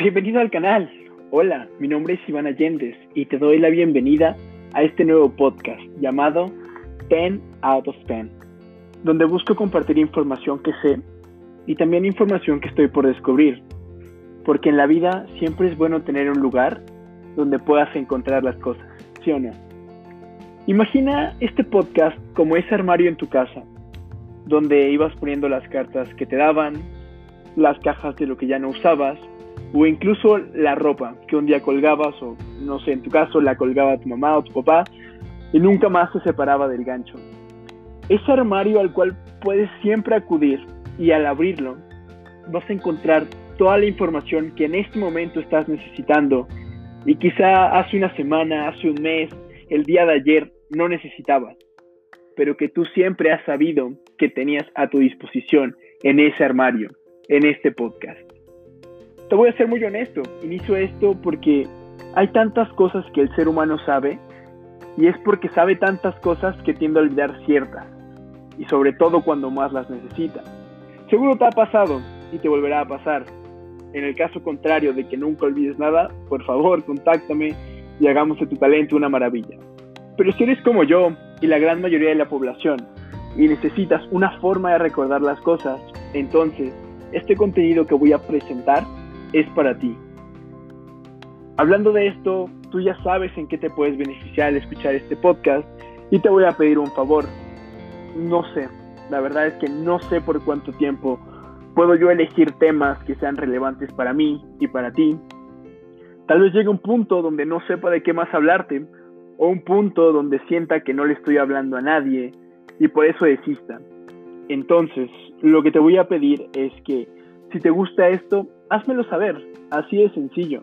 Bienvenido al canal. Hola, mi nombre es Iván Allendez y te doy la bienvenida a este nuevo podcast llamado 10 Out of 10, donde busco compartir información que sé y también información que estoy por descubrir, porque en la vida siempre es bueno tener un lugar donde puedas encontrar las cosas, ¿sí? Imagina este podcast como ese armario en tu casa, donde ibas poniendo las cartas que te daban, las cajas de lo que ya no usabas, o incluso la ropa que un día colgabas, o no sé, en tu caso la colgaba tu mamá o tu papá, y nunca más se separaba del gancho. Ese armario al cual puedes siempre acudir y al abrirlo vas a encontrar toda la información que en este momento estás necesitando y quizá hace una semana, hace un mes, el día de ayer no necesitabas, pero que tú siempre has sabido que tenías a tu disposición en ese armario, en este podcast. Te voy a ser muy honesto, inicio esto porque hay tantas cosas que el ser humano sabe y es porque sabe tantas cosas que tiende a olvidar ciertas y sobre todo cuando más las necesita. Seguro te ha pasado y te volverá a pasar. En el caso contrario de que nunca olvides nada, por favor, contáctame y hagamos de tu talento una maravilla. Pero si eres como yo y la gran mayoría de la población y necesitas una forma de recordar las cosas, entonces este contenido que voy a presentar es para ti. Hablando de esto, tú ya sabes en qué te puedes beneficiar al escuchar este podcast y te voy a pedir un favor. No sé, la verdad es que no sé por cuánto tiempo puedo yo elegir temas que sean relevantes para mí y para ti. Tal vez llegue un punto donde no sepa de qué más hablarte o un punto donde sienta que no le estoy hablando a nadie y por eso desista. Entonces, lo que te voy a pedir es que si te gusta esto, házmelo saber, así de sencillo.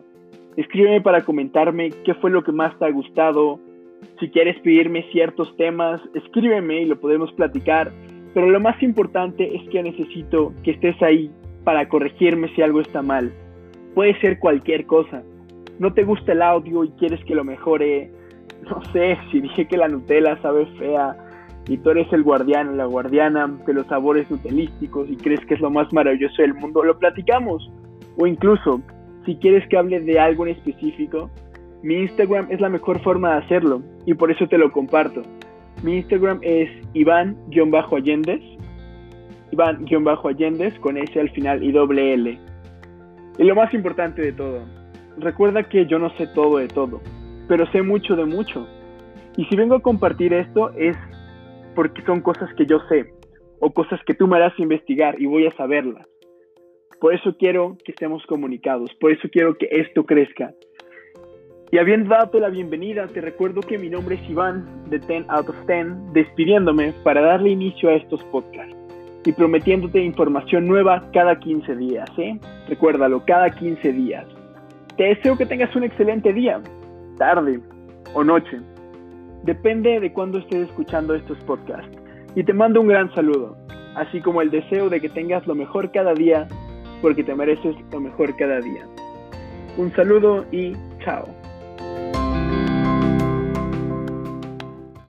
Escríbeme para comentarme qué fue lo que más te ha gustado. Si quieres pedirme ciertos temas, escríbeme y lo podemos platicar. Pero lo más importante es que necesito que estés ahí para corregirme si algo está mal. Puede ser cualquier cosa. No te gusta el audio y quieres que lo mejore. No sé, si dije que la Nutella sabe fea y tú eres el guardián o la guardiana de los sabores nutelísticos y crees que es lo más maravilloso del mundo, lo platicamos. O incluso, si quieres que hable de algo en específico, mi Instagram es la mejor forma de hacerlo y por eso te lo comparto. Mi Instagram es Iván-Allendez, Iván-Allendez con S al final y doble L. Y lo más importante de todo, recuerda que yo no sé todo de todo, pero sé mucho de mucho. Y si vengo a compartir esto es porque son cosas que yo sé o cosas que tú me harás investigar y voy a saberlas. Por eso quiero que estemos comunicados, por eso quiero que esto crezca. Y habiendo dado la bienvenida, te recuerdo que mi nombre es Iván de 10 Out of 10, despidiéndome para darle inicio a estos podcasts y prometiéndote información nueva cada 15 días, ¿eh? Recuérdalo, cada 15 días. Te deseo que tengas un excelente día, tarde o noche. Depende de cuándo estés escuchando estos podcasts. Y te mando un gran saludo, así como el deseo de que tengas lo mejor cada día porque te mereces lo mejor cada día. Un saludo y chao.